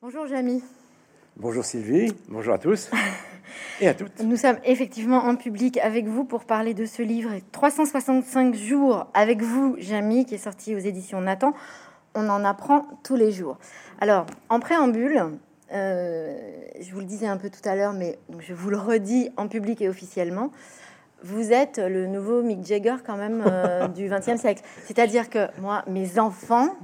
Bonjour Jamy. Bonjour Sylvie, bonjour à tous et à toutes. Nous sommes effectivement en public avec vous pour parler de ce livre 365 jours avec vous, Jamy, qui est sorti aux éditions Nathan. On en apprend tous les jours. Alors, en préambule, euh, je vous le disais un peu tout à l'heure, mais je vous le redis en public et officiellement. Vous êtes le nouveau Mick Jagger quand même euh, du XXe siècle. C'est-à-dire que moi, mes enfants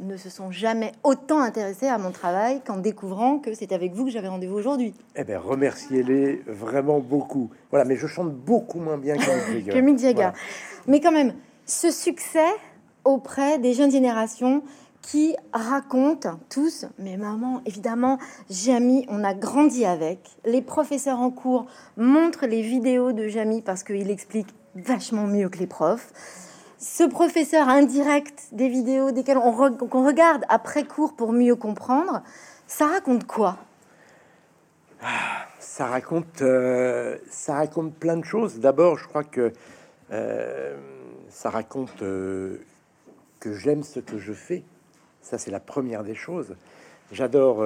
ne se sont jamais autant intéressés à mon travail qu'en découvrant que c'est avec vous que j'avais rendez-vous aujourd'hui. Eh bien, remerciez-les vraiment beaucoup. Voilà, mais je chante beaucoup moins bien que Mick Jagger. que Mick Jagger. Mais quand même, ce succès auprès des jeunes générations qui racontent tous, mais maman, évidemment, Jamie, on a grandi avec. Les professeurs en cours montrent les vidéos de Jamie parce qu'il explique vachement mieux que les profs. Ce professeur indirect des vidéos desquelles on, regarde après cours pour mieux comprendre, ça raconte quoi? Ah, ça raconte, euh, ça raconte plein de choses. D'abord, je crois que euh, ça raconte euh, que j'aime ce que je fais. Ça, c'est la première des choses. J'adore,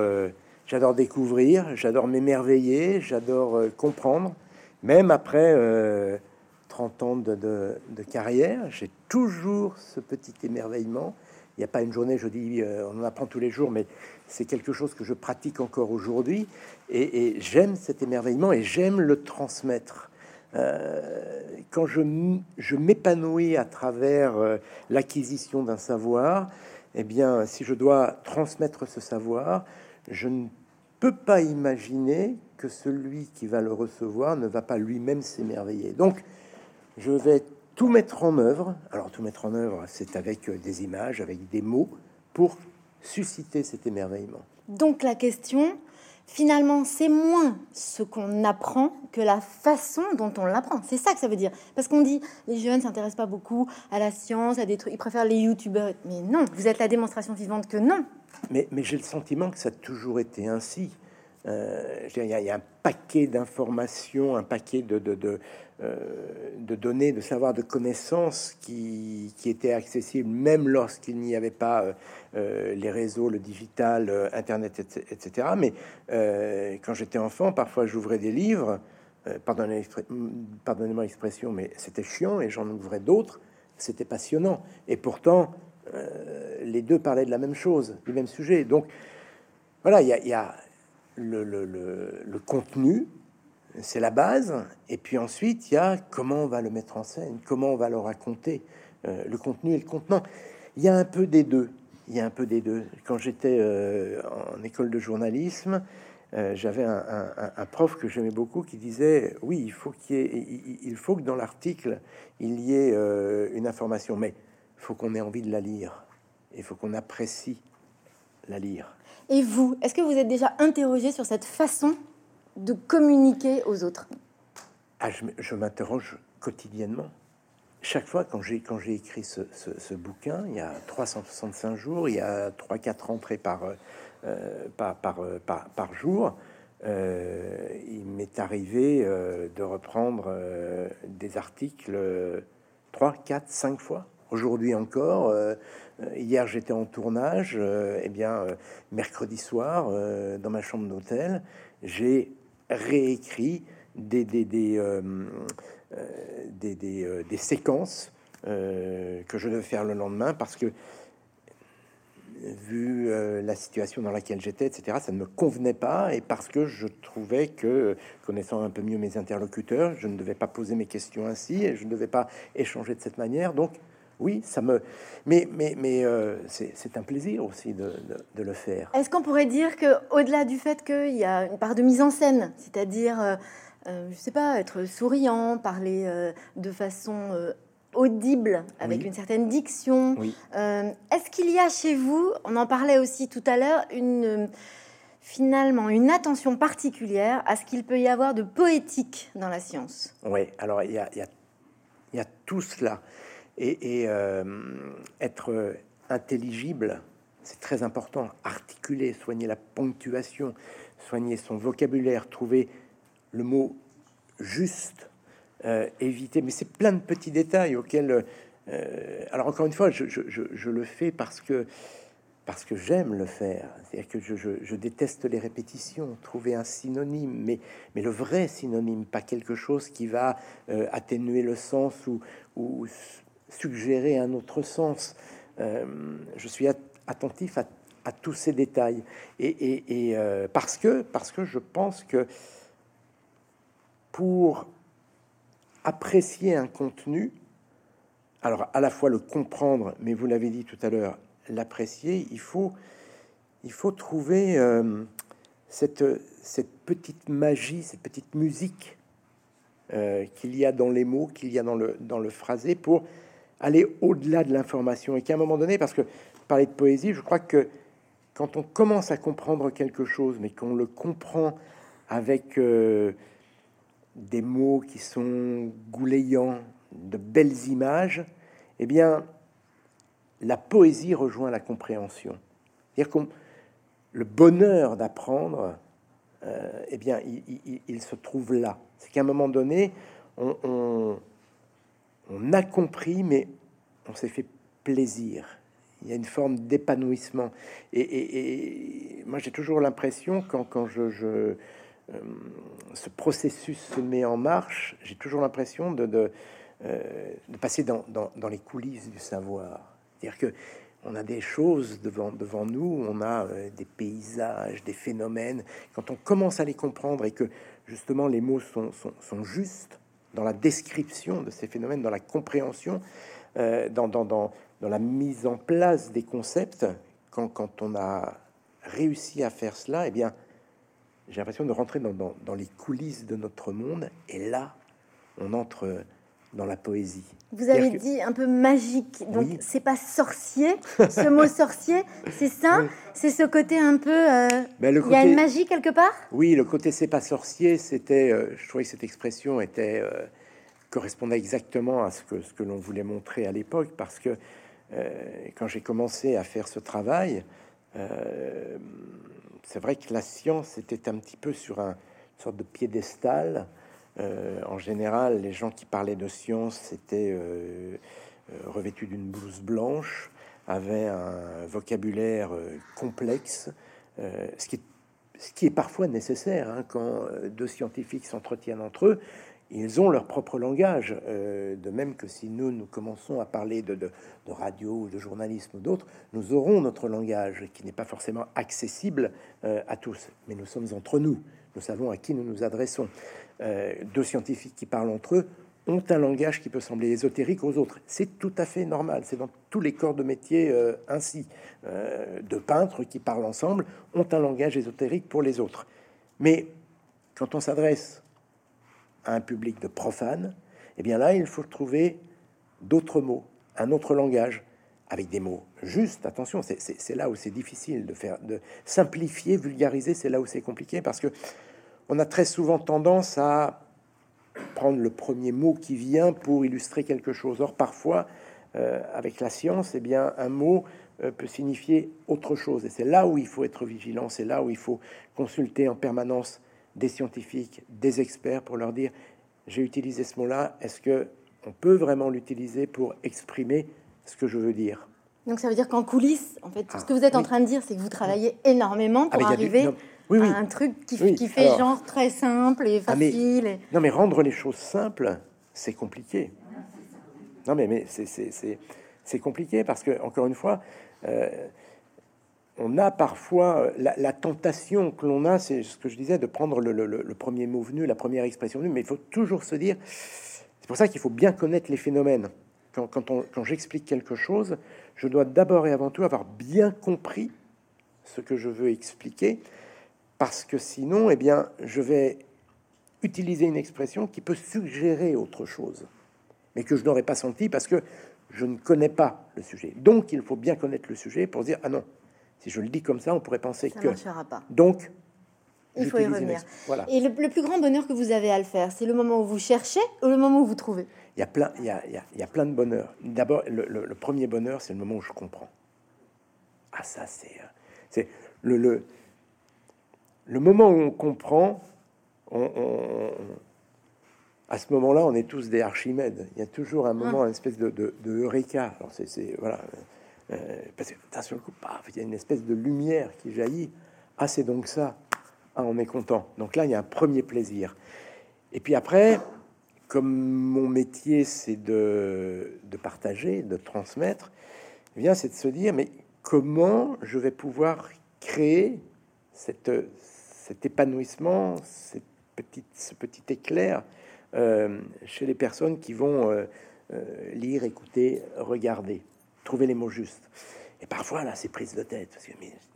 j'adore découvrir, j'adore m'émerveiller, j'adore comprendre. Même après 30 euh, ans de, carrière, j'ai toujours ce petit émerveillement. Il n'y a pas une journée, je dis, on en apprend tous les jours, mais c'est quelque chose que je pratique encore aujourd'hui. Et, j'aime cet émerveillement et j'aime le transmettre. quand je, m'épanouis à travers l'acquisition d'un savoir, eh bien, si je dois transmettre ce savoir, je ne peux pas imaginer que celui qui va le recevoir ne va pas lui-même s'émerveiller. Donc, je vais tout mettre en œuvre. Alors, tout mettre en œuvre, c'est avec des images, avec des mots, pour susciter cet émerveillement. Donc, la question, finalement, c'est moins ce qu'on apprend que la façon dont on l'apprend. C'est ça que ça veut dire. Parce qu'on dit, les jeunes s'intéressent pas beaucoup à la science, à des trucs, ils préfèrent les youtubeurs. Mais non, vous êtes la démonstration vivante que non. Mais, mais j'ai le sentiment que ça a toujours été ainsi. Euh, il y, a un paquet d'informations, un paquet euh, de, données, de savoir, de connaissances qui, qui étaient accessibles même lorsqu'il n'y avait pas euh, les réseaux, le digital, Internet, etc. Mais quand j'étais enfant, parfois j'ouvrais des livres, pardonnez-moi l'expression, mais c'était chiant et j'en ouvrais d'autres, c'était passionnant. Et pourtant, les deux parlaient de la même chose, du même sujet. Donc voilà, il y a le, contenu, c'est la base, et puis ensuite il y a comment on va le mettre en scène, comment on va le raconter, euh, le contenu et le contenant. Il y a un peu des deux. Il y a un peu des deux. Quand j'étais euh, en école de journalisme, euh, j'avais un, prof que j'aimais beaucoup qui disait oui, il faut qu'il il, il, faut que dans l'article il y ait une information, mais faut qu'on ait envie de la lire. Il faut qu'on apprécie la lire. Et vous, est-ce que vous êtes déjà interrogé sur cette façon de communiquer aux autres ah, Je, m'interroge quotidiennement. Chaque fois, quand j'ai quand j'ai écrit ce, bouquin, il y a 365 jours, il y a 3-4 entrées par, euh, par, par, euh, par, jour, euh, il m'est arrivé de reprendre des articles 3, 4, 5 fois. Aujourd'hui encore, euh, hier, j'étais en tournage. Euh, eh bien, euh, mercredi soir, dans ma chambre d'hôtel, j'ai réécrit des, séquences que je devais faire le lendemain parce que vu la situation dans laquelle j'étais, etc., ça ne me convenait pas, et parce que je trouvais que, connaissant un peu mieux mes interlocuteurs, je ne devais pas poser mes questions ainsi, et je ne devais pas échanger de cette manière. Oui, ça me. Mais, mais, mais euh, c'est un plaisir aussi de, le faire. Est-ce qu'on pourrait dire que, au-delà du fait qu'il y a une part de mise en scène, c'est-à-dire, euh, euh, je sais pas, être souriant, parler de façon audible, avec une certaine diction, est-ce qu'il y a chez vous, on en parlait aussi tout à l'heure, une finalement une attention particulière à ce qu'il peut y avoir de poétique dans la science? Oui, alors il y a, y a, y a tout cela et, euh, être intelligible, c'est très important. Articuler, soigner la ponctuation, soigner son vocabulaire, trouver le mot juste, euh, éviter. Mais c'est plein de petits détails auxquels. Euh, alors encore une fois, je, le fais parce que parce que j'aime le faire. C'est-à-dire que je, déteste les répétitions, trouver un synonyme, mais, mais le vrai synonyme, pas quelque chose qui va atténuer le sens ou, ou, suggérer un autre sens. Euh, je suis attentif à, tous ces détails. Et, euh, parce, que, parce que je pense que pour apprécier un contenu, alors à la fois le comprendre, mais vous l'avez dit tout à l'heure, l'apprécier, il faut, il faut trouver euh, cette, cette petite magie, cette petite musique qu'il y a dans les mots, qu'il y a dans le, dans le phrasé pour aller au-delà de l'information. Et qu'à un moment donné, parce que parler de poésie, je crois que quand on commence à comprendre quelque chose, mais qu'on le comprend avec euh, des mots qui sont goulayants, de belles images, eh bien, la poésie rejoint la compréhension. C'est-à-dire que le bonheur d'apprendre, euh, eh bien, il, se trouve là. C'est qu'à un moment donné, on, a compris, mais on s'est fait plaisir. Il y a une forme d'épanouissement. Et, moi, j'ai toujours l'impression, quand, quand je, euh, ce processus se met en marche, j'ai toujours l'impression de, de, euh, passer dans, dans les coulisses du savoir. C'est-à-dire que on a des choses devant, devant nous, on a euh, des paysages, des phénomènes. Quand on commence à les comprendre et que justement les mots sont, sont, justes dans la description de ces phénomènes, dans la compréhension, euh, dans, la mise en place des concepts, quand, quand, on a réussi à faire cela, eh bien, j'ai l'impression de rentrer dans les coulisses de notre monde. Et là, on entre dans la poésie. Vous avez dit un peu magique, donc c'est pas sorcier. Ce mot sorcier, c'est ça, c'est ce côté un peu. Euh, ben, il y a une magie quelque part? Oui, le côté c'est pas sorcier, c'était. Euh, je trouvais que cette expression était euh, correspondait exactement à ce que ce que l'on voulait montrer à l'époque, parce que quand j'ai commencé à faire ce travail, c'est vrai que la science était un petit peu sur un sorte de piédestal. Euh, en général, les gens qui parlaient de science étaient euh, euh, revêtus d'une blouse blanche, avaient un vocabulaire complexe, ce qui, est, parfois nécessaire hein, quand deux scientifiques s'entretiennent entre eux. Ils ont leur propre langage, de même que si nous, nous commençons à parler de radio ou de journalisme ou d'autres, nous aurons notre langage qui n'est pas forcément accessible à tous, mais nous sommes entre nous, nous savons à qui nous nous adressons. Euh, deux scientifiques qui parlent entre eux ont un langage qui peut sembler ésotérique aux autres. C'est tout à fait normal. C'est dans tous les corps de métier euh, ainsi. Euh, de peintres qui parlent ensemble ont un langage ésotérique pour les autres. Mais quand on s'adresse à un public de profanes, eh bien là, il faut trouver d'autres mots, un autre langage, avec des mots justes. Attention, c'est là où c'est difficile de faire, de simplifier, vulgariser. C'est là où c'est compliqué parce que on a très souvent tendance à prendre le premier mot qui vient pour illustrer quelque chose. Or, parfois, euh, avec la science, eh bien, un mot euh, peut signifier autre chose. Et c'est là où il faut être vigilant, c'est là où il faut consulter en permanence des scientifiques, des experts pour leur dire j'ai utilisé ce mot-là, est-ce que on peut vraiment l'utiliser pour exprimer ce que je veux dire? Donc ça veut dire qu'en coulisses, en fait, ce ah, que vous êtes en train de dire, c'est que vous travaillez énormément pour ah, arriver un truc qui, fait genre très simple et ah, facile. Non, mais rendre les choses simples, c'est compliqué. Non, mais, mais c'est compliqué parce que, encore une fois, euh, on a parfois la, tentation que l'on a, c'est ce que je disais, de prendre le, premier mot venu, la première expression venue, mais il faut toujours se dire, c'est pour ça qu'il faut bien connaître les phénomènes. Quand, quand j'explique quelque chose, je dois d'abord et avant tout avoir bien compris ce que je veux expliquer parce que sinon, eh bien, je vais utiliser une expression qui peut suggérer autre chose, mais que je n'aurais pas senti parce que je ne connais pas le sujet. Donc, il faut bien connaître le sujet pour dire ah non, si je le dis comme ça, on pourrait penser ça que pas. donc il faut y revenir. Voilà. Et le, plus grand bonheur que vous avez à le faire, c'est le moment où vous cherchez ou le moment où vous trouvez? Il y a plein, il y a, il y a, plein de bonheur. D'abord, le, le, premier bonheur, c'est le moment où je comprends. Ah ça, c'est euh, c'est le, le moment où on comprend, à ce moment-là, on est tous des Archimèdes. Il y a toujours un moment, une espèce de, de, eureka. Alors c'est, voilà, parce que d'un seul coup, paf, il y a une espèce de lumière qui jaillit. Ah, c'est donc ça. Ah, on est content. Donc là, il y a un premier plaisir. Et puis après, comme mon métier, c'est de, de, partager, de transmettre, eh bien, c'est de se dire, mais comment je vais pouvoir créer cette, cet épanouissement, cette petite, ce petit éclair euh, chez les personnes qui vont euh, euh, lire, écouter, regarder, trouver les mots justes. Et parfois, là, c'est prise de tête. Parce que,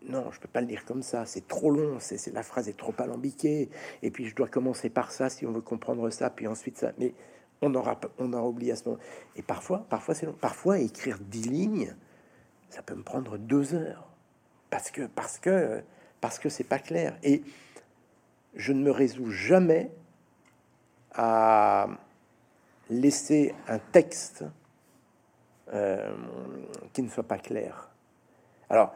non, je peux pas le dire comme ça. C'est trop long. C'est la phrase est trop alambiquée. Et puis, je dois commencer par ça si on veut comprendre ça. Puis ensuite ça. Mais on aura, on aura oublié à ce moment. Et parfois, parfois, c'est long. Parfois, écrire dix lignes, ça peut me prendre deux heures. Parce que, parce que, parce que c'est pas clair. Et je ne me résous jamais à laisser un texte euh, qui ne soit pas clair. Alors,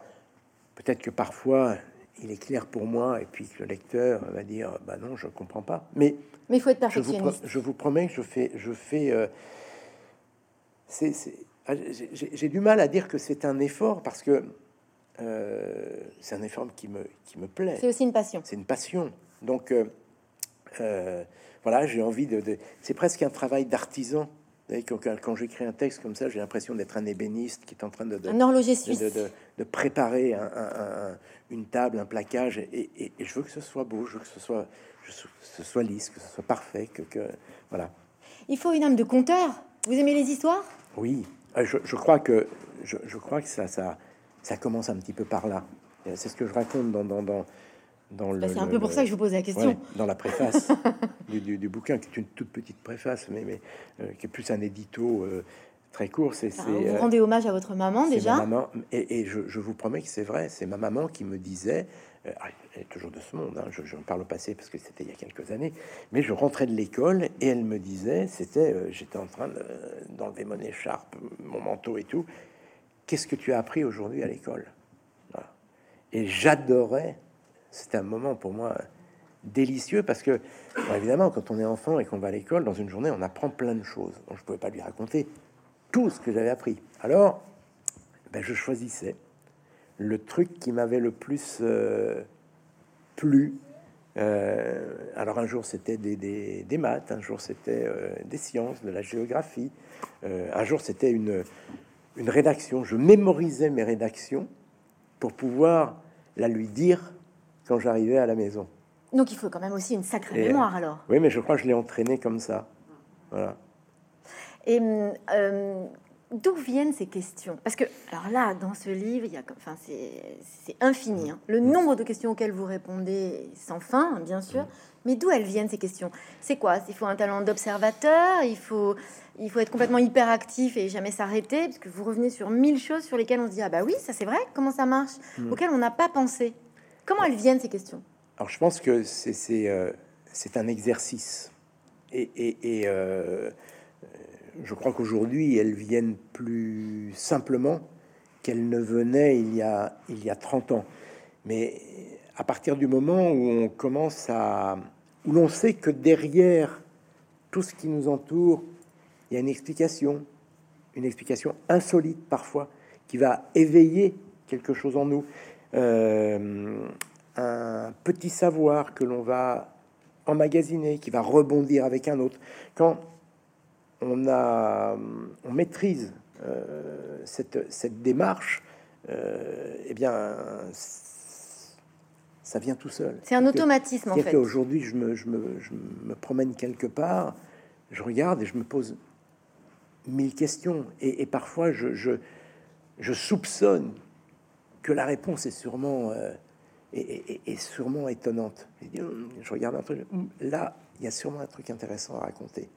peut-être que parfois, il est clair pour moi, et puis que le lecteur va dire, bah non, je comprends pas. Mais, mais il faut être perfectionniste. Je vous, promets que je fais, je fais. Euh, ah, j'ai du mal à dire que c'est un effort parce que euh, c'est un effort qui me, qui me plaît. C'est aussi une passion. C'est une passion. Donc, euh, voilà, j'ai envie de. de c'est presque un travail d'artisan quand, quand j'écris un texte comme ça, j'ai l'impression d'être un ébéniste qui est en train de, de un horloger De, préparer une table, un plaquage, et, je veux que ce soit beau, je veux que ce soit, ce soit lisse, que ce soit parfait, que, voilà. Il faut une âme de conteur. Vous aimez les histoires? Oui, euh, je, crois que je, crois que ça, ça, ça commence un petit peu par là. C'est ce que je raconte dans, dans, dans bah, c'est un peu pour ça que je vous pose la question. dans la préface du, du, bouquin, qui est une toute petite préface, mais, mais euh, qui est plus un édito euh, très court. C'est, vous euh, rendez hommage à votre maman déjà. maman, et, je, je, vous promets que c'est vrai. C'est ma maman qui me disait, elle est toujours de ce monde. Hein, je, parle au passé parce que c'était il y a quelques années. Mais je rentrais de l'école et elle me disait, c'était, j'étais en train d'enlever mon écharpe, mon manteau et tout. Qu'est-ce que tu as appris aujourd'hui à l'école Et j'adorais c'était un moment pour moi délicieux parce que, évidemment, quand on est enfant et qu'on va à l'école, dans une journée, on apprend plein de choses. Donc, je pouvais pas lui raconter tout ce que j'avais appris. Alors, ben, je choisissais le truc qui m'avait le plus euh, plu. Euh, alors, un jour, c'était des, maths, un jour, c'était euh, des sciences, de la géographie, un jour, c'était une, une rédaction. Je mémorisais mes rédactions pour pouvoir la lui dire quand j'arrivais à la maison. Donc il faut quand même aussi une sacrée mémoire alors. Oui, mais je crois que je l'ai entraîné comme ça. Voilà. Et euh, d'où viennent ces questions? Parce que, alors là, dans ce livre, il y a, enfin, c'est infini. Hein. Le nombre de questions auxquelles vous répondez sans fin, bien sûr. Mais d'où elles viennent ces questions? C'est quoi? Il faut un talent d'observateur, il faut, il faut être complètement hyperactif et jamais s'arrêter, parce que vous revenez sur mille choses sur lesquelles on se dit ah bah oui, ça c'est vrai, comment ça marche, auxquelles on n'a pas pensé. Comment elles viennent ces questions? Alors je pense que c'est euh, un exercice. Et, et, euh, je crois qu'aujourd'hui, elles viennent plus simplement qu'elles ne venaient il y, a, il y a 30 ans. Mais à partir du moment où on commence à... où l'on sait que derrière tout ce qui nous entoure, il y a une explication, une explication insolite parfois, qui va éveiller quelque chose en nous. Euh, un petit savoir que l'on va emmagasiner, qui va rebondir avec un autre. Quand on, a, on maîtrise euh, cette, cette, démarche, euh, eh bien, ça vient tout seul. C'est un automatisme, en fait. Aujourd'hui, je me, je, me, je me promène quelque part, je regarde et je me pose mille questions. Et, parfois, je, je, soupçonne que la réponse est sûrement, euh, est, sûrement étonnante. Hum, je regarde un truc, hum, là, il y a sûrement un truc intéressant à raconter.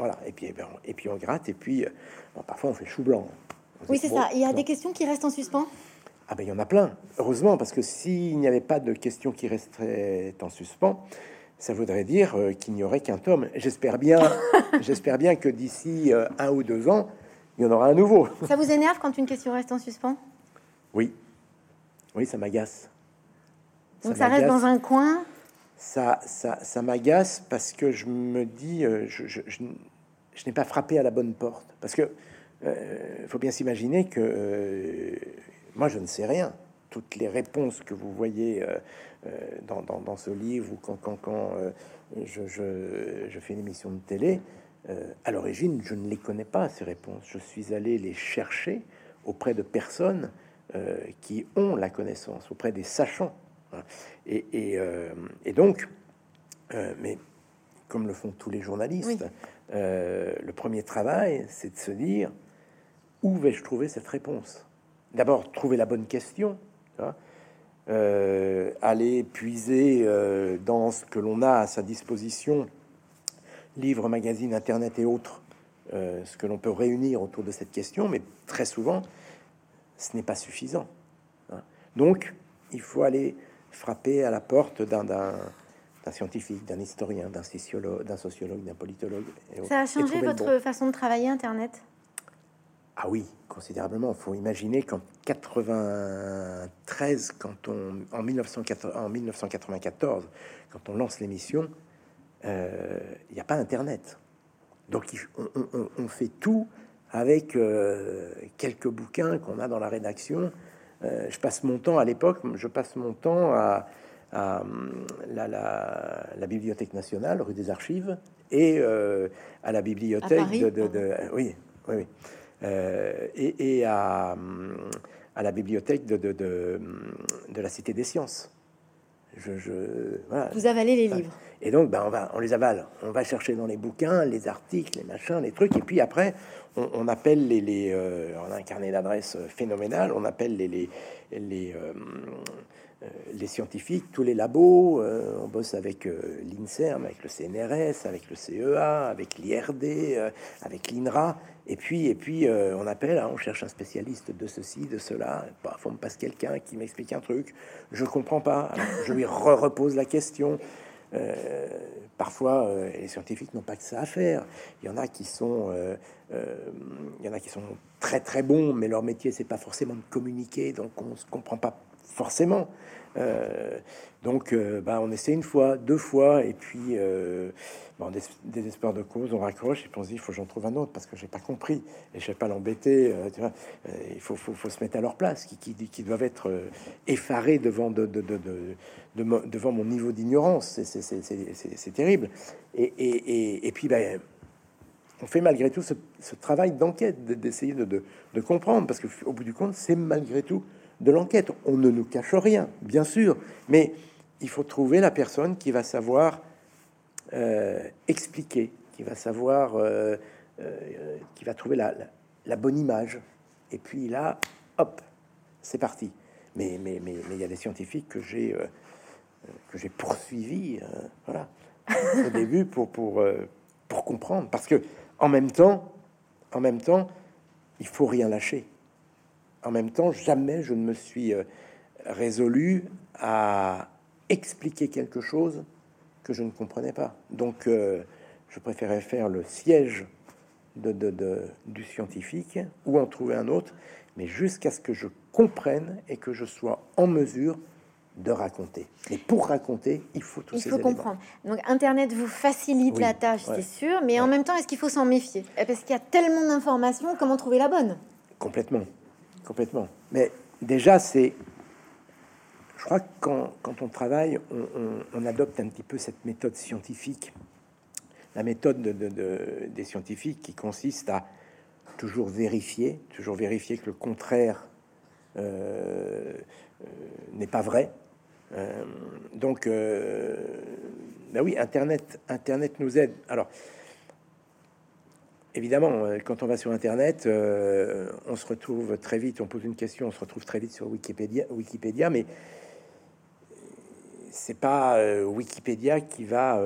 Voilà, et puis, eh ben, et puis on gratte, et puis euh, parfois on fait chou blanc. oui, c'est ça. Il y a des questions qui restent en suspens? Ah ben il y en a plein, heureusement, parce que s'il n'y avait pas de questions qui resteraient en suspens, ça voudrait dire euh, qu'il n'y aurait qu'un tome. J'espère bien, j'espère bien que d'ici un ou deux ans, il y en aura un nouveau. Ça vous énerve quand une question reste en suspens? Oui, oui, ça m'agace. Donc ça, reste dans un coin? Ça, ça, ça m'agace parce que je me dis, euh, je, je, n'ai pas frappé à la bonne porte. Parce que il faut bien s'imaginer que moi, je ne sais rien. Toutes les réponses que vous voyez dans, dans, ce livre ou quand, je, je, je, fais une émission de télé, à l'origine, je ne les connais pas, ces réponses. Je suis allé les chercher auprès de personnes qui ont la connaissance, auprès des sachants. Et donc, mais comme le font tous les journalistes, euh, le premier travail, c'est de se dire où vais-je trouver cette réponse? D'abord, trouver la bonne question, euh, aller puiser euh, dans ce que l'on a à sa disposition, livres, magazines, internet et autres, ce que l'on peut réunir autour de cette question, mais très souvent, ce n'est pas suffisant. Hein. Donc, il faut aller frapper à la porte d'un d'un scientifique, d'un historien, d'un sociologue, d'un sociologue, d'un politologue. Ça a changé votre façon de travailler Internet? Ah oui, considérablement. Il faut imaginer qu'en 93, quand on, en, 1994, quand on lance l'émission, euh, il n'y a pas Internet. Donc on, fait tout avec euh, quelques bouquins qu'on a dans la rédaction. Euh, je passe mon temps à l'époque, je passe mon temps à à la, la, Bibliothèque nationale, rue des Archives, et euh, à la bibliothèque de, oui, oui, oui. Euh, et, et à, à, la bibliothèque de, de, de, la Cité des Sciences. Je, je Vous avalez les livres. Et donc, ben, on, va, on les avale. On va chercher dans les bouquins, les articles, les machins, les trucs. Et puis après, on, appelle les... les euh, on a un carnet d'adresses phénoménal. On appelle les... les, les euh, les scientifiques, tous les labos, euh, on bosse avec euh, l'INSERM, avec le CNRS, avec le CEA, avec l'IRD, avec l'INRA, et puis, et puis on appelle, hein, on cherche un spécialiste de ceci, de cela. Parfois, on me passe quelqu'un qui m'explique un truc, je comprends pas, je lui repose la question. parfois, les scientifiques n'ont pas que ça à faire. Il y en a qui sont, il y en a qui sont très très bons, mais leur métier c'est pas forcément de communiquer, donc on se comprend pas forcément. Euh, donc, euh, bah, on essaie une fois, deux fois, et puis, euh, bon, des, désespoir de cause, on raccroche, et puis on se dit, il faut j'en trouve un autre, parce que j'ai pas compris, et je vais pas l'embêter. il faut, faut, faut, se mettre à leur place, qui, qui, qui doivent être effarés devant, de, de, de, devant mon niveau d'ignorance. C'est terrible. Et, et, puis, ben, on fait malgré tout ce, ce travail d'enquête, d'essayer de, comprendre, parce qu'au bout du compte, c'est malgré tout de l'enquête. On ne nous cache rien, bien sûr, mais il faut trouver la personne qui va savoir euh, expliquer, qui va savoir, euh, euh, qui va trouver la, bonne image. Et puis là, hop, c'est parti. Mais mais mais mais il y a des scientifiques que j'ai que j'ai poursuivi, voilà, au début pour pour pour comprendre, parce que en même temps, en même temps, il faut rien lâcher en même temps, jamais je ne me suis euh, résolu à expliquer quelque chose que je ne comprenais pas. Donc, euh, je préférais faire le siège de, du scientifique ou en trouver un autre, mais jusqu'à ce que je comprenne et que je sois en mesure de raconter. Et pour raconter, il faut tout Il faut comprendre. Donc Internet vous facilite la tâche, c'est sûr, mais en même temps, est-ce qu'il faut s'en méfier? Parce qu'il y a tellement d'informations, comment trouver la bonne? Complètement complètement. Mais déjà, c'est. Je crois que quand, quand on travaille, on, adopte un petit peu cette méthode scientifique, la méthode de, des scientifiques qui consiste à toujours vérifier, toujours vérifier que le contraire euh, euh, n'est pas vrai. Euh, donc, ben oui, Internet, Internet nous aide. Alors, Évidemment, euh, quand on va sur Internet, euh, on se retrouve très vite, on pose une question, on se retrouve très vite sur Wikipédia, Wikipédia mais c'est pas euh, Wikipédia qui va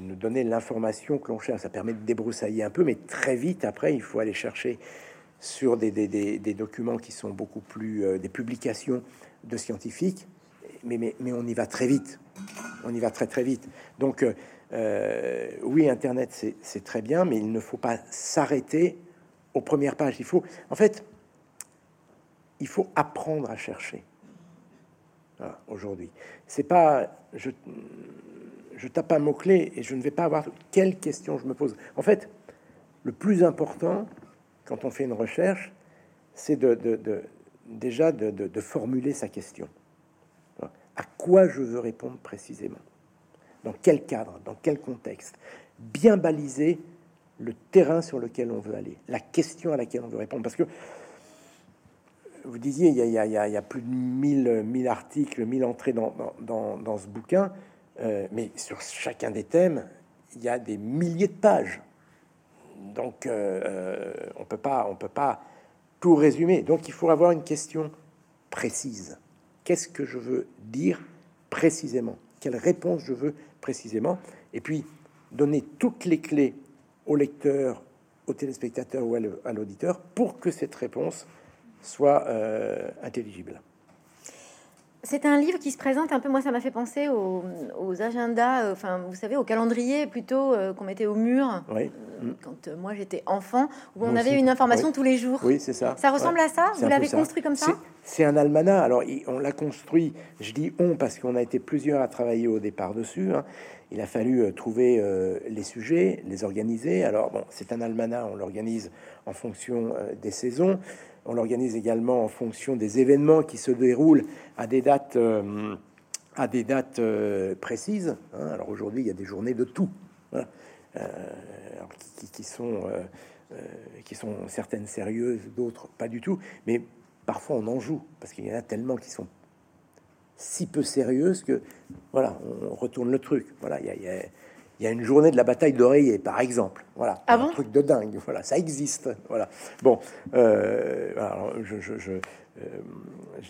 nous donner l'information que l'on cherche. Ça permet de débroussailler un peu, mais très vite après, il faut aller chercher sur des, des, documents qui sont beaucoup plus des publications de scientifiques. Mais, mais, mais, on y va très vite. On y va très très vite. Donc euh, oui, Internet, c'est très bien, mais il ne faut pas s'arrêter aux premières pages. Il faut, en fait, il faut apprendre à chercher. Aujourd'hui, c'est pas, je, tape un mot clé et je ne vais pas avoir quelle question je me pose. En fait, le plus important, quand on fait une recherche, c'est de, déjà de, formuler sa question. À quoi je veux répondre précisément? Dans quel cadre Dans quel contexte Bien baliser le terrain sur lequel on veut aller, la question à laquelle on veut répondre. Parce que vous disiez, il y a, plus de 1000, 1000 articles, 1000 entrées dans, dans, ce bouquin, euh, mais sur chacun des thèmes, il y a des milliers de pages. Donc, euh, euh, on peut pas, on peut pas tout résumer. Donc, il faut avoir une question précise. Qu'est-ce que je veux dire précisément? Quelle réponse je veux précisément Et puis, donner toutes les clés au lecteur, au téléspectateur ou à l'auditeur pour que cette réponse soit euh, intelligible. C'est un livre qui se présente un peu, moi ça m'a fait penser aux, agendas, euh, enfin vous savez, au calendrier plutôt euh, qu'on mettait au mur oui. quand moi j'étais enfant, où on avait une information tous les jours. Oui, c'est ça. Ça ressemble à ça? Vous l'avez construit comme ça? C'est un almanach. Alors on l'a construit, je dis on parce qu'on a été plusieurs à travailler au départ dessus. Hein. Il a fallu trouver les sujets, les organiser. Alors bon, c'est un almanach, on l'organise en fonction des saisons. On l'organise également en fonction des événements qui se déroulent à des dates, euh, à des dates euh, précises. Hein. Alors aujourd'hui, il y a des journées de tout, euh, qui, sont, qui sont certaines sérieuses, d'autres pas du tout. Mais parfois, on en joue parce qu'il y en a tellement qui sont si peu sérieuses que voilà, on retourne le truc. Voilà, il y a il y a une journée de la bataille d'oreiller, par exemple. Voilà, ah un truc de dingue. Voilà, ça existe. Voilà. Bon, euh, je, je, je, euh,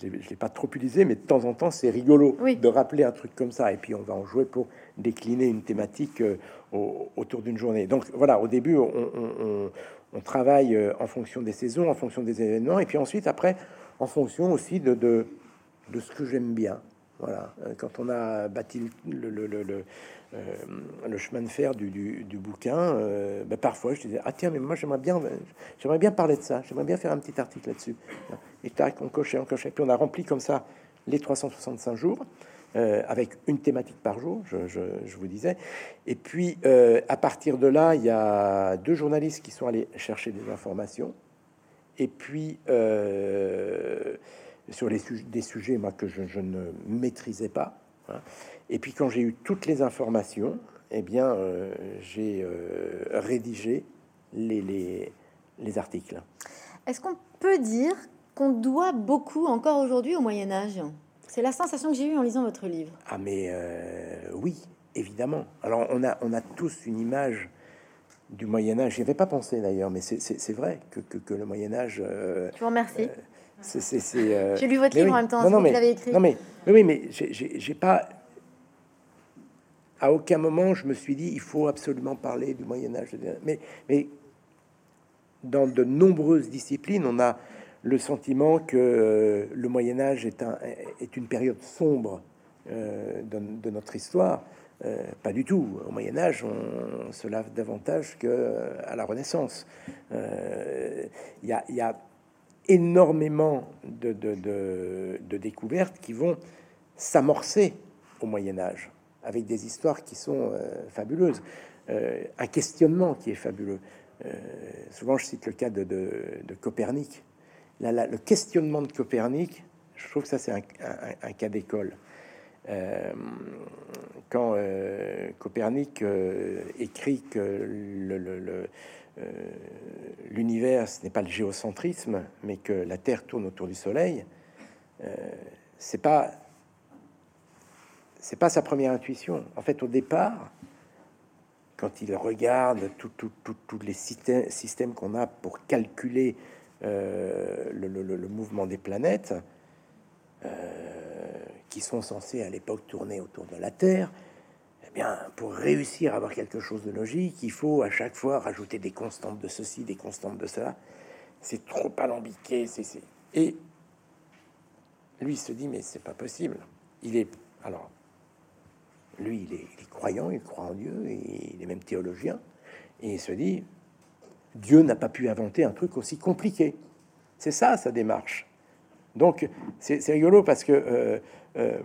l'ai pas trop utilisé, mais de temps en temps, c'est rigolo de rappeler un truc comme ça. Et puis, on va en jouer pour décliner une thématique euh, autour d'une journée. Donc, voilà, au début, on, on, travaille en fonction des saisons, en fonction des événements, et puis ensuite, après, en fonction aussi de, de, de ce que j'aime bien. Voilà, quand on a bâti le, le, le, euh, le chemin de fer du, du, bouquin, euh, ben, parfois je disais ah tiens mais moi j'aimerais bien j'aimerais bien parler de ça, j'aimerais bien faire un petit article là-dessus. Et tac on cochait, on cochait, puis on a rempli comme ça les 365 jours. Euh, avec une thématique par jour, je, je, vous disais. Et puis, à partir de là, il y a deux journalistes qui sont allés chercher des informations. Et puis, sur les des sujets moi, que je, ne maîtrisais pas. Hein, et puis quand j'ai eu toutes les informations, eh bien, euh, j'ai euh, rédigé les, les, les articles. Est-ce qu'on peut dire qu'on doit beaucoup encore aujourd'hui au Moyen Âge? C'est la sensation que j'ai eue en lisant votre livre. Ah mais euh, oui, évidemment. Alors on a, on a tous une image du Moyen Âge. J'y avais pas pensé d'ailleurs, mais c'est vrai que, que, le Moyen Âge. Je vous remercie. j'ai lu votre livre en même temps. Non, non mais, écrit. non mais oui, mais j'ai pas à aucun moment je me suis dit il faut absolument parler du Moyen Âge. Mais, dans de nombreuses disciplines, on a le sentiment que euh, le Moyen Âge est, un, est une période sombre euh, de, notre histoire. Euh, pas du tout. Au Moyen Âge, on, se lave davantage que à la Renaissance. Il y, a, énormément de découvertes qui vont s'amorcer au Moyen Âge avec des histoires qui sont euh, fabuleuses, euh, un questionnement qui est fabuleux. Euh, souvent, je cite le cas de, Copernic. le questionnement de Copernic, je trouve que ça, c'est un, cas d'école. quand Copernic écrit que l'univers, ce n'est pas le géocentrisme, mais que la Terre tourne autour du Soleil, c'est pas c'est pas sa première intuition. En fait, au départ, quand il regarde tous les systèmes, qu'on a pour calculer euh, le, mouvement des planètes, euh, qui sont censés à l'époque tourner autour de la Terre, eh bien, pour réussir à avoir quelque chose de logique, il faut à chaque fois rajouter des constantes de ceci, des constantes de cela. C'est trop alambiqué. C'est, Et lui se dit, mais c'est pas possible. Il est alors lui, il est, croyant, il croit en Dieu, et il est même théologien, et il se dit, Dieu n'a pas pu inventer un truc aussi compliqué. C'est ça sa démarche. Donc c'est rigolo parce que euh, euh,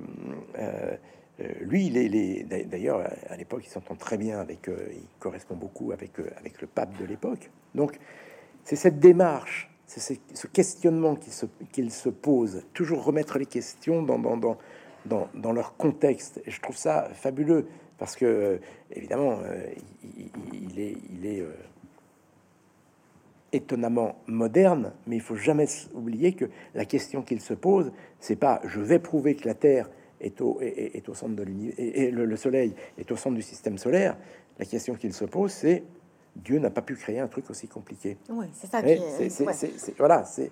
euh, lui, il est, d'ailleurs à l'époque, il s'entend très bien avec, il correspond beaucoup avec avec le pape de l'époque. Donc c'est cette démarche, c'est ce questionnement qu'il se, pose, toujours remettre les questions dans, dans, dans, dans leur contexte. Et je trouve ça fabuleux parce que, euh, évidemment, euh, il, est, il est euh, étonnamment moderne, mais il faut jamais oublier que la question qu'il se pose, c'est pas je vais prouver que la Terre est au, est, au centre de l'univers et, le, Soleil est au centre du système solaire. La question qu'il se pose, c'est Dieu n'a pas pu créer un truc aussi compliqué. Oui, c'est ça. c'est, voilà, c'est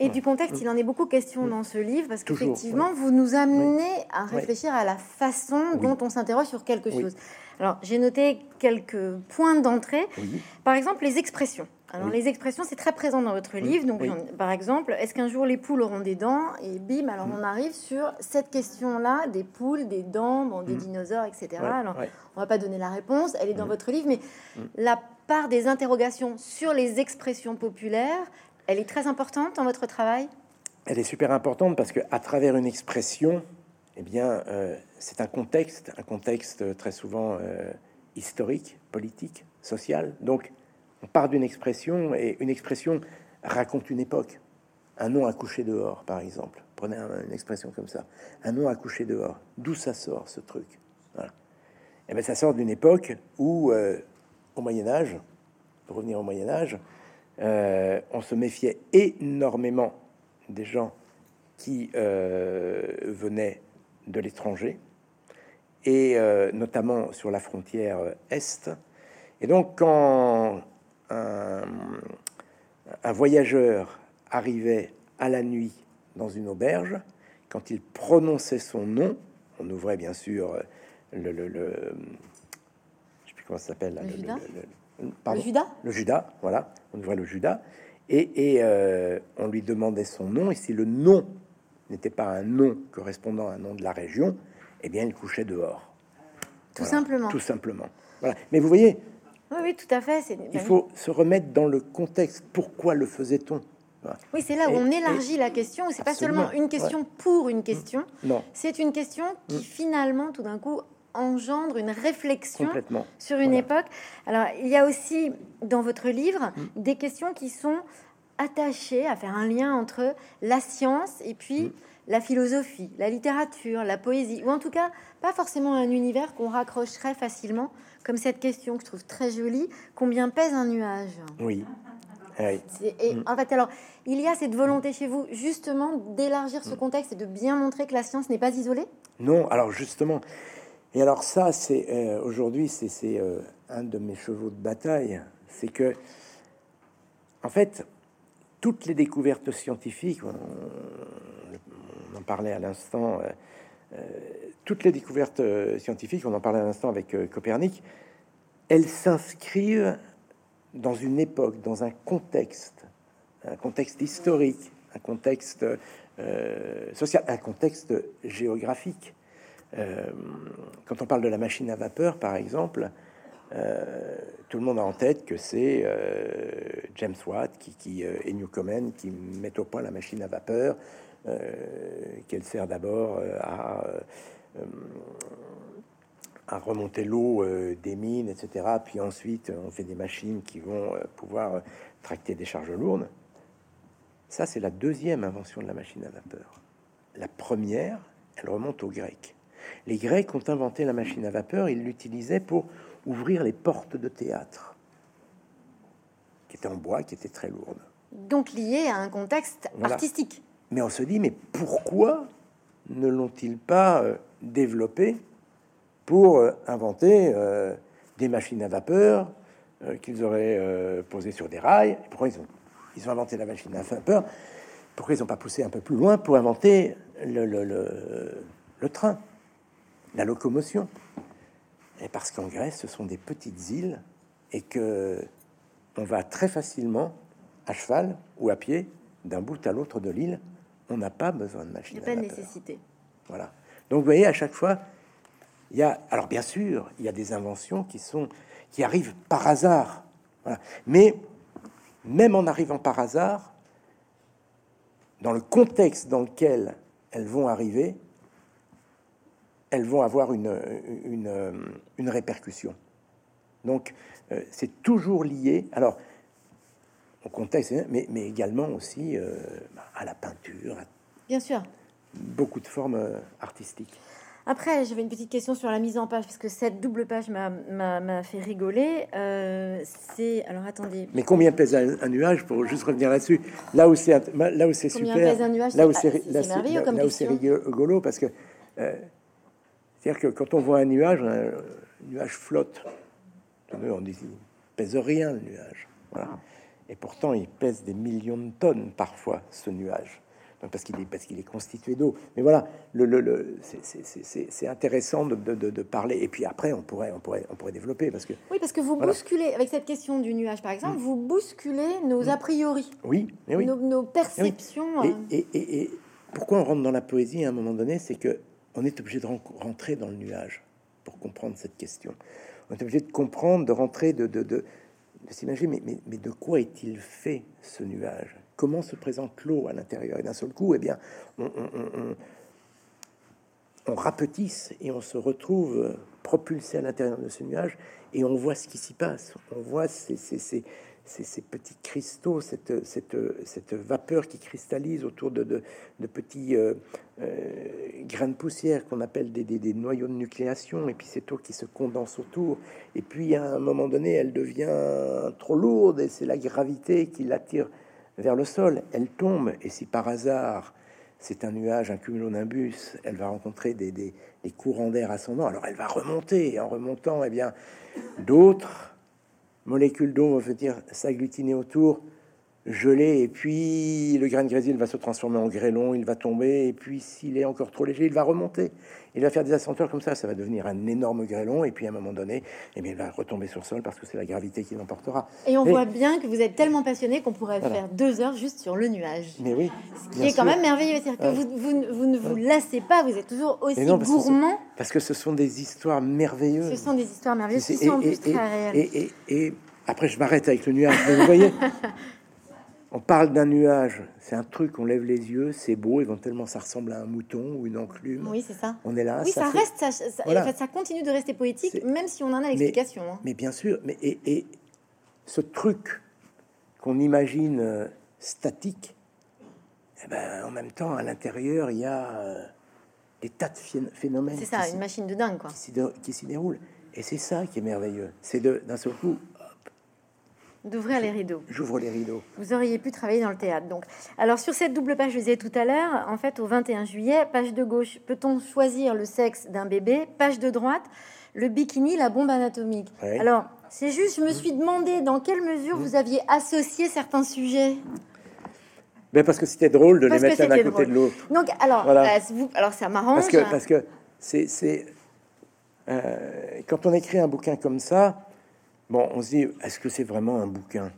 et du contexte, il en est beaucoup question dans ce livre, parce qu'effectivement, vous nous amenez à réfléchir à la façon dont on s'interroge sur quelque chose. Alors, j'ai noté quelques points d'entrée. Par exemple, les expressions. Alors, les expressions, c'est très présent dans votre livre. Donc, par exemple, est-ce qu'un jour les poules auront des dents Et bim, alors on arrive sur cette question-là des poules, des dents, bon, des dinosaures, etc. alors, on va pas donner la réponse, elle est dans votre livre, mais la part des interrogations sur les expressions populaires, elle est très importante dans votre travail? Elle est super importante parce que à travers une expression, eh bien, euh, c'est un contexte, un contexte très souvent euh, historique, politique, social. Donc, on part d'une expression et une expression raconte une époque. Un nom à coucher dehors, par exemple. Prenez une expression comme ça. Un nom à coucher dehors. D'où ça sort ce truc? Voilà. Eh bien, ça sort d'une époque où, euh, au Moyen Âge, pour revenir au Moyen Âge, euh, on se méfiait énormément des gens qui euh, venaient de l'étranger, et euh, notamment sur la frontière Est. Et donc, quand un, voyageur arrivait à la nuit dans une auberge, quand il prononçait son nom, on ouvrait bien sûr le, le, le je sais plus comment ça s'appelle, le Judas Le Judas, voilà. On voit le Judas. Et, euh, on lui demandait son nom. Et si le nom n'était pas un nom correspondant à un nom de la région, eh bien, il couchait dehors. Tout simplement. Tout simplement. Voilà. Mais vous voyez. Oui, oui, tout à fait. Il faut se remettre dans le contexte. Pourquoi le faisait-on? Oui, c'est là où on élargit la question. C'est pas seulement une question pour une question. Non. C'est une question qui mm. finalement, tout d'un coup, engendre une réflexion sur une époque. Alors, il y a aussi dans votre livre mm. des questions qui sont attachées à faire un lien entre la science et puis mm. la philosophie, la littérature, la poésie, ou en tout cas pas forcément un univers qu'on raccrocherait facilement, comme cette question que je trouve très jolie combien pèse un nuage? Oui. Et mm. en fait, alors, il y a cette volonté chez vous, justement, d'élargir ce contexte et de bien montrer que la science n'est pas isolée? Non, alors justement, et alors ça, c'est euh, aujourd'hui, c'est euh, un de mes chevaux de bataille, c'est que, en fait, toutes les découvertes scientifiques, on, en parlait à l'instant, euh, toutes les découvertes scientifiques, on en parlait à l'instant avec Copernic, elles s'inscrivent dans une époque, dans un contexte, un contexte historique, un contexte social, un contexte géographique. Euh, quand on parle de la machine à vapeur, par exemple, euh, tout le monde a en tête que c'est euh, James Watt qui, qui et Newcomen qui mettent au point la machine à vapeur, qu'elle sert d'abord à, à, remonter l'eau des mines, etc. Puis ensuite, on fait des machines qui vont pouvoir tracter des charges lourdes. Ça, c'est la deuxième invention de la machine à vapeur. La première, elle remonte aux Grecs. Les Grecs ont inventé la machine à vapeur, ils l'utilisaient pour ouvrir les portes de théâtre, qui étaient en bois, qui étaient très lourdes. Donc lié à un contexte artistique. Mais on se dit, mais pourquoi ne l'ont-ils pas euh, développé pour euh, inventer euh, des machines à vapeur qu'ils auraient posées sur des rails? Pourquoi ils ont, ils ont inventé la machine à vapeur? Pourquoi ils n'ont pas poussé un peu plus loin pour inventer le, le, le train? La locomotion. Et parce qu'en Grèce, ce sont des petites îles et que on va très facilement à cheval ou à pied d'un bout à l'autre de l'île. On n'a pas besoin de machine. Il n'y a pas de nécessité. Voilà. Donc vous voyez, à chaque fois, il y a. Alors bien sûr, il y a des inventions qui sont qui arrivent par hasard. Mais même en arrivant par hasard, dans le contexte dans lequel elles vont arriver, elles vont avoir une, une, répercussion. Donc, euh, c'est toujours lié. Alors, au contexte, mais, mais également aussi euh, à la peinture, à Bien sûr. beaucoup de formes euh, artistiques. Après, j'avais une petite question sur la mise en page, parce que cette double page m'a- fait rigoler. Euh, c'est... Alors, attendez. Mais combien pèse un, un nuage pour juste revenir là-dessus? Là où c'est là où c'est super, pèse un nuage là où C'est- merveilleux là- comme là où rigolo parce que euh, c'est-à-dire que quand on voit un nuage, un, nuage flotte. On dit il pèse rien le nuage. Voilà. Et pourtant, il pèse des millions de tonnes parfois ce nuage. Donc, parce qu'il est parce qu'il est constitué d'eau. Mais voilà, le, le, le- c'est- intéressant de, de- de- de parler. Et puis après, on pourrait on pourrait on pourrait développer parce que Oui, parce que vous Voilà. bousculez, avec cette question du nuage, par exemple, vous bousculez nos a priori, oui, nos, nos perceptions. Et, euh, et- et- et pourquoi on rentre dans la poésie à un moment donné, c'est que on est obligé de ren- rentrer dans le nuage pour comprendre cette question. On est obligé de comprendre, de rentrer, de, s'imaginer, mais, de quoi est-il fait ce nuage? Comment se présente l'eau à l'intérieur? Et d'un seul coup, eh bien, on, rapetisse et on se retrouve euh, propulsé à l'intérieur de ce nuage et on voit ce qui s'y passe. On voit ces- ces- ces petits cristaux, cette, cette, cette vapeur qui cristallise autour de, de- petits euh, euh, grains de poussière qu'on appelle des, des- noyaux de nucléation, et puis cette eau qui se condense autour. Et puis à un moment donné, elle devient trop lourde et c'est la gravité qui l'attire vers le sol. Elle tombe et si par hasard c'est un nuage, un cumulonimbus, elle va rencontrer des, des- des courants d'air ascendants, alors elle va remonter, et en remontant, eh bien, d'autres molécules d'eau vont venir s'agglutiner autour, geler, et puis le grain de grésil va se transformer en grêlon, il va tomber, et puis s'il est encore trop léger, il va remonter. Il va faire des ascenseurs comme ça, ça va devenir un énorme grêlon, et puis à un moment donné, eh bien, il va retomber sur le sol parce que c'est la gravité qui l'emportera. Et on voit bien que vous êtes tellement passionné qu'on pourrait Voilà. faire deux heures juste sur le nuage. Mais oui, Ce qui est quand même merveilleux, c'est-à-dire que Ouais. vous, vous, ne- vous ne vous lassez pas, vous êtes toujours aussi non, parce que ce- gourmand. parce que ce sont des histoires merveilleuses. Ce sont des histoires merveilleuses qui sont en et- plus et- très réelles. Et, et- et après, je m'arrête avec le nuage. Vous voyez, on parle d'un nuage. C'est un truc, on lève les yeux, c'est beau, éventuellement ça ressemble à un mouton ou une enclume. Oui, c'est ça. On est là. Oui, ça, fait- reste, ça, ça- Voilà. en fait, ça continue de rester poétique, même si on en a l'explication. hein. Mais bien sûr, mais et, et ce truc qu'on imagine euh, statique, eh ben, en même temps, à l'intérieur, il y a euh, des tas de phé- phénomènes C'est ça, une machine de dingue, quoi. qui s'y dé- qui s'y déroulent. Et c'est ça qui est merveilleux. C'est de d'un seul coup, D'ouvrir les rideaux. j'ouvre les rideaux. Vous auriez pu travailler dans le théâtre. Donc, alors sur cette double page, je disais tout à l'heure, en fait, au 21 juillet, page de gauche, peut-on choisir le sexe d'un bébé? Page de droite, le bikini, la bombe anatomique. Ouais. Alors, c'est juste, je me suis demandé dans quelle mesure vous aviez associé certains sujets. Mais parce que c'était drôle de Parce les mettre l'un à côté de l'autre. Donc, alors, Voilà. euh, vous, alors ça m'arrange. Parce que, parce que c'est, c'est euh, quand on écrit un bouquin comme ça, bon, on se dit, est-ce que c'est vraiment un bouquin?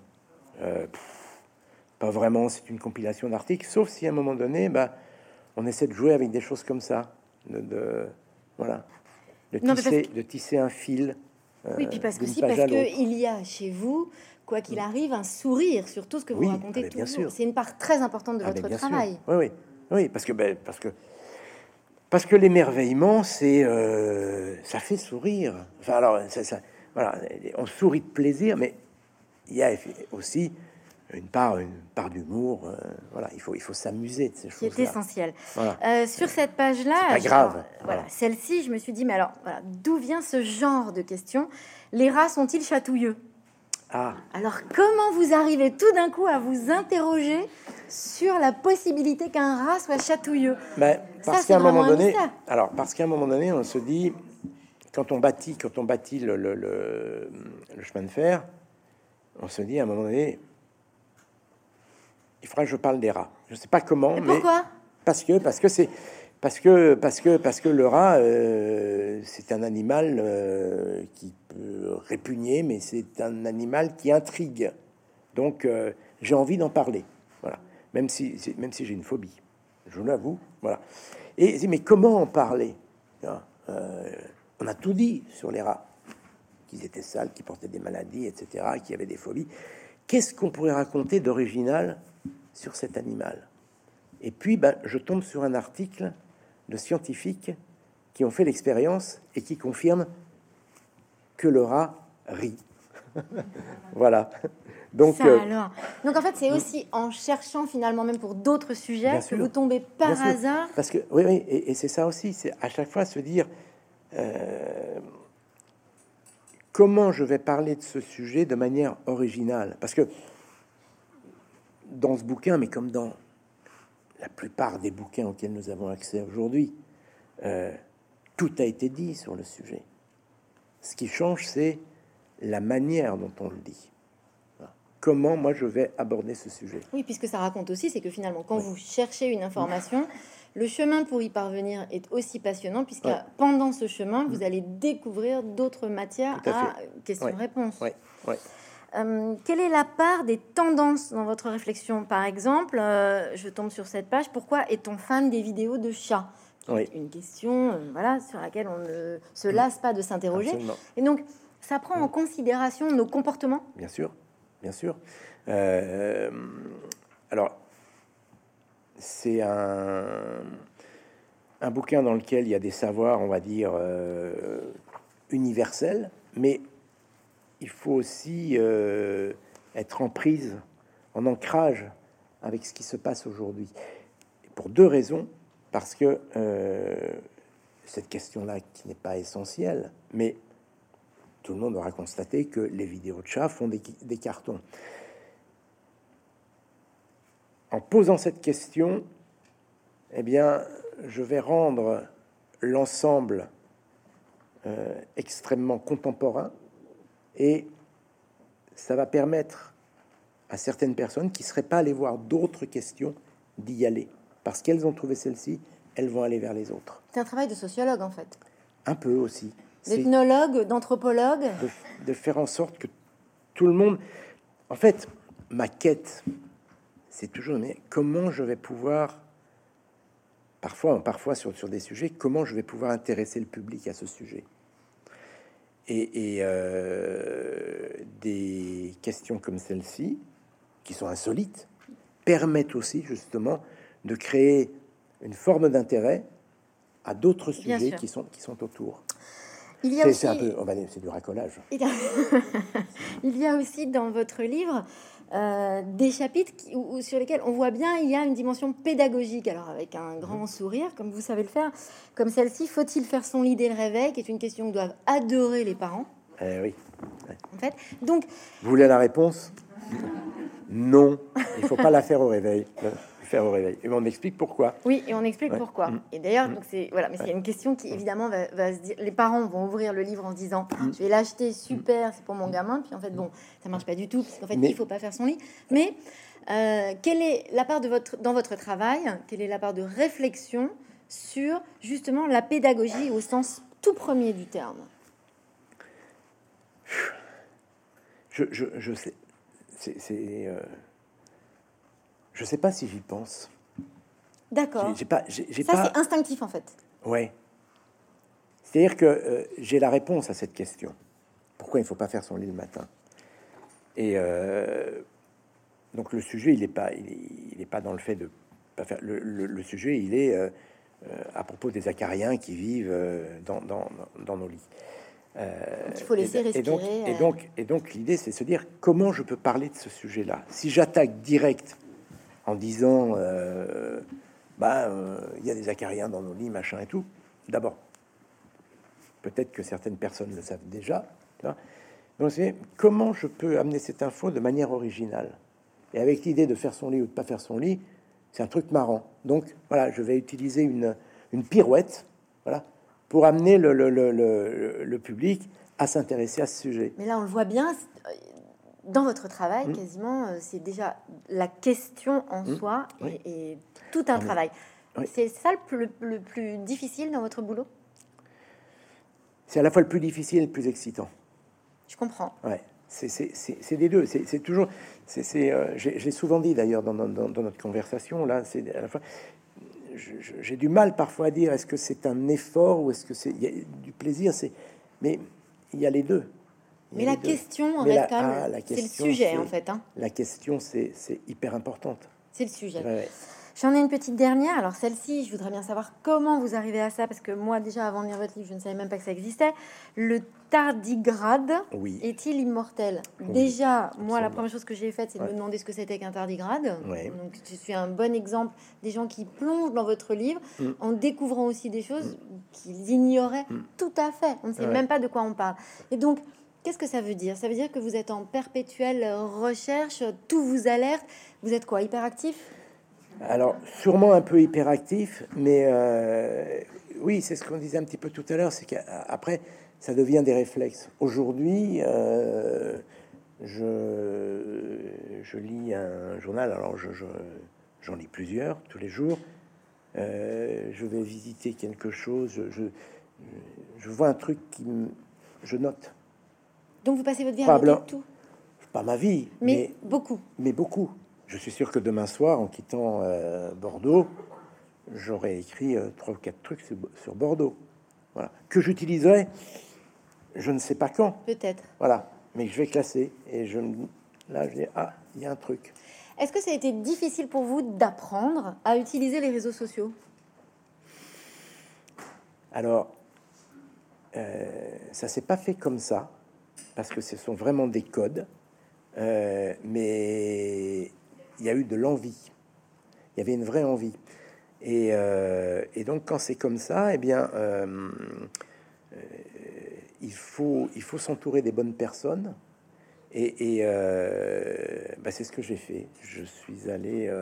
Euh, pff, Pas vraiment, c'est une compilation d'articles, sauf si à un moment donné, bah, on essaie de jouer avec des choses comme ça, de, de- voilà, de Non, mais parce tisser, de tisser un fil. euh, Oui, puis parce que si, parce à que l'autre. il y a chez vous, quoi qu'il arrive, un sourire sur tout ce que vous Oui, racontez ah, toujours. sûr. C'est une part très importante de Ah, votre sûr. travail. Oui, oui, oui, parce que, ben, parce que, parce que l'émerveillement, c'est, euh, ça fait sourire. Enfin, alors, ça, ça- voilà, on sourit de plaisir, mais il y a aussi une part, une part d'humour. euh, voilà, il faut, il faut s'amuser de ces qui est choses-là. essentiel. Voilà. Euh, sur cette page-là, C'est pas grave. voilà, Voilà. celle-ci, je me suis dit, mais alors, voilà, d'où vient ce genre de questions Les rats sont-ils chatouilleux? Ah, Alors, comment vous arrivez tout d'un coup à vous interroger sur la possibilité qu'un rat soit chatouilleux? Ben, parce c'est qu'à un moment donné, mystère. alors parce qu'à un moment donné, on se dit, quand on bâtit, quand on bâtit le, le, le- le chemin de fer, on se dit à un moment donné, il faudra que je parle des rats. Je sais pas comment, Et mais pourquoi? parce que parce que c'est parce que parce que parce que le rat euh, c'est un animal euh, qui peut répugner, mais c'est un animal qui intrigue. Donc euh, j'ai envie d'en parler. Voilà. Même si même si j'ai une phobie, je l'avoue. Voilà. Et mais comment en parler? Hein, On a tout dit sur les rats, qu'ils étaient sales, qu'ils portaient des maladies, etc., qu'il y avait des phobies. Qu'est-ce qu'on pourrait raconter d'original sur cet animal? Et puis, ben, je tombe sur un article de scientifiques qui ont fait l'expérience et qui confirment que le rat rit. voilà. Donc, Ça, euh, alors. Donc en fait, c'est aussi en cherchant finalement même pour d'autres sujets que vous tombez par hasard. Parce que oui, oui, et, et c'est ça aussi, c'est à chaque fois se dire euh, comment je vais parler de ce sujet de manière originale? Parce que dans ce bouquin, mais comme dans la plupart des bouquins auxquels nous avons accès aujourd'hui, euh, tout a été dit sur le sujet. Ce qui change, c'est la manière dont on le dit. Comment moi je vais aborder ce sujet. Oui, puisque ça raconte aussi, c'est que finalement, quand vous cherchez une information, le chemin pour y parvenir est aussi passionnant, puisque Ouais. pendant ce chemin, vous allez découvrir d'autres matières à à. Ouais, ouais. Euh, quelle est la part des tendances dans votre réflexion? Par exemple, euh, je tombe sur cette page, pourquoi est-on fan des vidéos de chats? Oui. Une question euh, voilà, sur laquelle on ne se lasse pas de s'interroger. Et donc, ça prend en considération nos comportements? Bien sûr, bien sûr. Alors, c'est un, un bouquin dans lequel il y a des savoirs, on va dire, euh, universels, mais il faut aussi euh, être en prise, en ancrage avec ce qui se passe aujourd'hui. Pour deux raisons. Parce que euh, cette question-là, qui n'est pas essentielle, mais tout le monde aura constaté que les vidéos de chats font des cartons. En posant cette question, eh bien, je vais rendre l'ensemble euh, extrêmement contemporain et ça va permettre à certaines personnes qui ne seraient pas allées voir d'autres questions d'y aller. Parce qu'elles ont trouvé celle-ci, elles vont aller vers les autres. C'est un travail de sociologue, en fait. Un peu aussi. D'ethnologue, d'anthropologue. de, de faire en sorte que tout le monde. En fait, ma quête, c'est toujours mais comment je vais pouvoir, parfois, parfois sur, sur des sujets, comment je vais pouvoir intéresser le public à ce sujet? Et, et, euh, des questions comme celle-ci, qui sont insolites, permettent aussi justement de créer une forme d'intérêt à d'autres sujets sûr. qui sont, qui sont autour. Il y a C'est aussi, un peu, on va dire, c'est du racolage. il y a, il y a aussi dans votre livre euh, des chapitres qui- où- où- sur lesquels on voit bien il y a une dimension pédagogique. Alors avec un grand sourire, comme vous savez le faire, comme celle-ci, faut-il faire son lit dès le réveil, qui est une question que doivent adorer les parents. Eh oui. En fait, donc Vous voulez la réponse? Non, il faut pas la faire au réveil. Faire au réveil. Et on explique pourquoi. Oui, et on explique Ouais. pourquoi. Mm. Et d'ailleurs, donc c'est voilà, mais c'est une question qui évidemment va, va se dire. Les parents vont ouvrir le livre en se disant, je vais l'acheter, super, c'est pour mon gamin. Puis en fait, bon, ça marche pas du tout parce qu'en fait, Mais- il faut pas faire son lit. Mais euh, quelle est la part de votre dans votre travail Quelle est la part de réflexion sur justement la pédagogie au sens tout premier du terme? Je, je, je sais. C'est. c'est, euh, je sais pas si j'y pense. D'accord. J'ai- pas. Ça, pas. c'est instinctif en fait. Ouais. C'est-à-dire que euh, j'ai la réponse à cette question. Pourquoi il faut pas faire son lit le matin? Et euh, donc le sujet, il n'est pas, il est, il est pas dans le fait de pas faire. Le, le- le sujet, il est euh, à propos des acariens qui vivent dans, dans, dans nos lits. Donc, il faut laisser et, et donc, et donc, et donc l'idée, c'est de se dire comment je peux parler de ce sujet-là? Si j'attaque direct en disant, euh, bah, euh, il y a des acariens dans nos lits, machin et tout. D'abord, peut-être que certaines personnes le savent déjà. Donc, c'est comment je peux amener cette info de manière originale. Et avec l'idée de faire son lit ou de pas faire son lit, c'est un truc marrant. Donc, voilà, je vais utiliser une, une pirouette, voilà, pour amener le, le, le- le public à s'intéresser à ce sujet. Mais là, on le voit bien. Dans votre travail, Mm. quasiment, euh, c'est déjà la question en Mm. soi et, Oui. et tout un Ah, travail. oui. C'est ça le plus, le plus difficile dans votre boulot? C'est à la fois le plus difficile et le plus excitant. Je comprends. Ouais, c'est des deux. C'est toujours. c'est euh, J'ai souvent dit d'ailleurs dans, dans- dans- notre conversation là, c'est à la fois. J'ai du mal parfois à dire est-ce que c'est un effort ou est-ce que c'est du plaisir. C'est mais il y a les deux. Mais a la question, la- quand même, ah, c'est le question, sujet, en fait. hein. La question c'est c'est hyper importante. C'est le sujet. Ouais, ouais. J'en ai une petite dernière. Alors celle-ci, je voudrais bien savoir comment vous arrivez à ça, parce que moi déjà avant de lire votre livre, je ne savais même pas que ça existait. Le tardigrade Oui. est-il immortel? Oui, Déjà, moi la première chose que j'ai faite, c'est de me demander ce que c'était qu'un tardigrade. Ouais. Donc je suis un bon exemple des gens qui plongent dans votre livre Mm. en découvrant aussi des choses qu'ils ignoraient Mm. tout à fait. On ne sait Ouais. même pas de quoi on parle. Et donc, qu'est-ce que ça veut dire? Ça veut dire que vous êtes en perpétuelle recherche, tout vous alerte. Vous êtes quoi, hyperactif? Alors, sûrement un peu hyperactif, mais euh, oui, c'est ce qu'on disait un petit peu tout à l'heure, c'est qu'après, ça devient des réflexes. Aujourd'hui, euh, je, je lis un journal, alors je, je- j'en lis plusieurs tous les jours. Euh, je vais visiter quelque chose, je, je vois un truc qui me... Je note. Donc vous passez votre vie à noter tout, Pas ma vie, mais, mais beaucoup. mais beaucoup. Je suis sûr que demain soir, en quittant euh, Bordeaux, j'aurai écrit euh, trois ou quatre trucs sur, sur Bordeaux. Voilà. Que j'utiliserai, je ne sais pas quand. Peut-être. Voilà. Mais je vais classer. Et je me- là, je dis, ah, il y a un truc. Est-ce que ça a été difficile pour vous d'apprendre à utiliser les réseaux sociaux? Alors, euh, ça s'est pas fait comme ça, parce que ce sont vraiment des codes. Euh, mais il y a eu de l'envie. Il y avait une vraie envie. Et, euh, donc, quand c'est comme ça, eh bien, euh, il faut, il faut s'entourer des bonnes personnes. Et, bah, c'est ce que j'ai fait. Je suis allé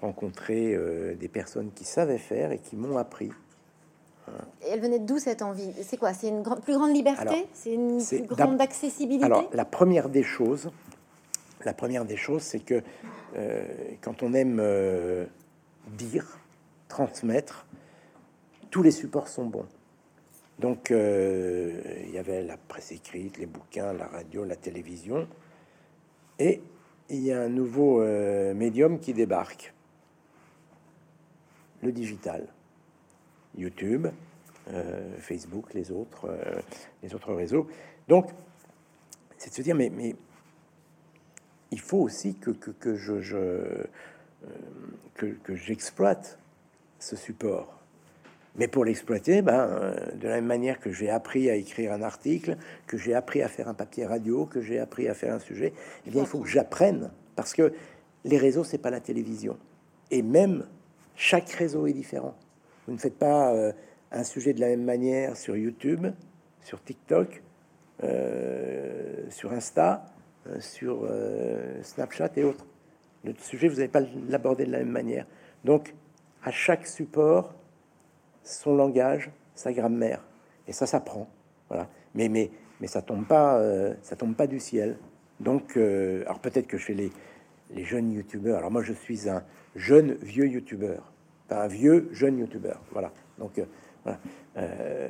rencontrer des personnes qui savaient faire et qui m'ont appris. Elle venait d'où cette envie? C'est quoi? C'est une plus grande liberté? C'est une plus grande accessibilité? Alors, la première des choses, la première des choses, c'est que euh, quand on aime euh, dire, transmettre, tous les supports sont bons. Donc, euh, il y avait la presse écrite, les bouquins, la radio, la télévision, et il y a un nouveau médium qui débarque, le digital. YouTube, Facebook, les autres, euh, les autres réseaux. Donc, c'est de se dire, mais, il faut aussi que, je, euh, que, j'exploite ce support. Mais pour l'exploiter, ben, euh, de la même manière que j'ai appris à écrire un article, que j'ai appris à faire un papier radio, que j'ai appris à faire un sujet, eh bien, il faut que j'apprenne. Parce que les réseaux, c'est pas la télévision. Et même, chaque réseau est différent. Vous ne faites pas euh, un sujet de la même manière sur YouTube, sur TikTok, euh, sur Insta, euh, sur euh, Snapchat et autres. Le sujet, vous n'allez pas l'aborder de la même manière. Donc, à chaque support, son langage, sa grammaire, et ça s'apprend. Voilà. Mais mais mais ça tombe pas, tombe pas du ciel. Donc, alors peut-être que chez les les jeunes youtubeurs, alors moi je suis un jeune vieux youtubeur, pas un vieux jeune youtubeur. Voilà. Donc voilà. Euh,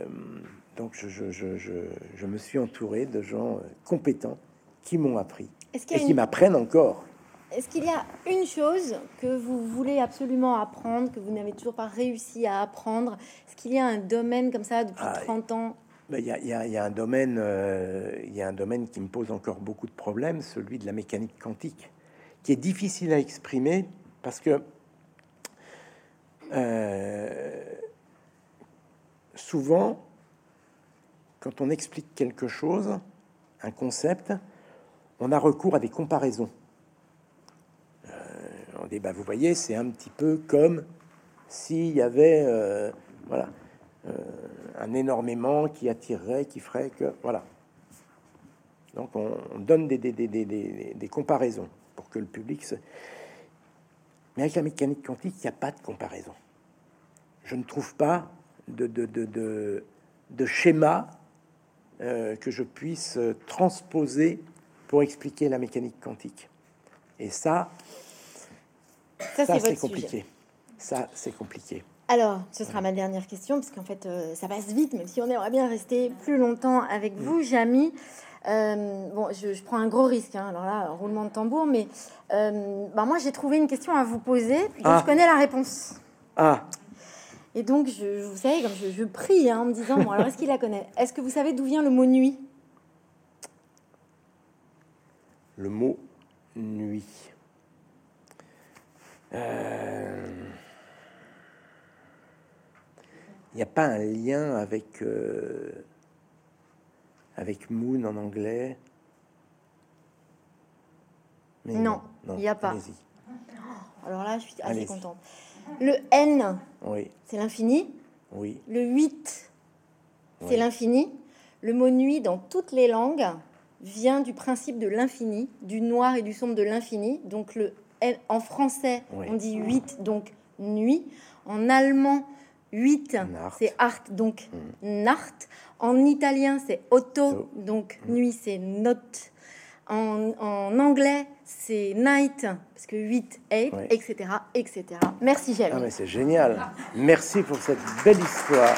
donc je, je, je, je, je me suis entouré de gens euh, compétents qui m'ont appris et qui une- m'apprennent encore. Est-ce qu'il y a une chose que vous voulez absolument apprendre, que vous n'avez toujours pas réussi à apprendre? Est-ce qu'il y a un domaine comme ça depuis Ah, 30 ans? Ben, Il y, a, y y un domaine, euh, il y a un domaine qui me pose encore beaucoup de problèmes, celui de la mécanique quantique, qui est difficile à exprimer parce que euh, souvent, quand on explique quelque chose, un concept, on a recours à des comparaisons. Euh, on dit, bah, vous voyez, c'est un petit peu comme s'il y avait, euh, voilà, euh, un énormément qui attirerait, qui ferait que, voilà. Donc on, on donne des- des comparaisons pour que le public se... Mais avec la mécanique quantique, il n'y a pas de comparaison. Je ne trouve pas de, de, de, de, schéma euh, que je puisse transposer pour expliquer la mécanique quantique. Et ça, Ça, ça c'est compliqué. sujet. Ça, c'est compliqué. Alors, ce sera ma dernière question, parce qu'en fait, euh, ça passe vite, même si on aimerait bien rester plus longtemps avec vous, Jamy. Euh, bon, je, je prends un gros risque, hein, alors là, roulement de tambour, mais euh, bah, moi, j'ai trouvé une question à vous poser, dont Ah. je connais la réponse. Ah, Et donc, je, vous savez, comme je, je prie hein, en me disant, bon, alors est-ce qu'il la connaît? Est-ce que vous savez d'où vient le mot nuit? Le mot nuit. Euh, Il n'y a pas un lien avec euh, avec moon en anglais? Mais Non, il y a pas. Alors là, je suis assez contente. Le N, Oui, c'est l'infini. oui, Le 8, c'est Oui. l'infini. Le mot nuit dans toutes les langues vient du principe de l'infini, du noir et du sombre de l'infini. Donc le N- en français, Oui. on dit 8, donc nuit. En allemand, 8, Nacht. c'est art, donc nacht. En italien, c'est otto, Otto. donc nuit, c'est note. En, en anglais, c'est night, parce que 8, 8, Oui. etc., etc. Merci, Jamie. Ah mais c'est génial. Merci pour cette belle histoire.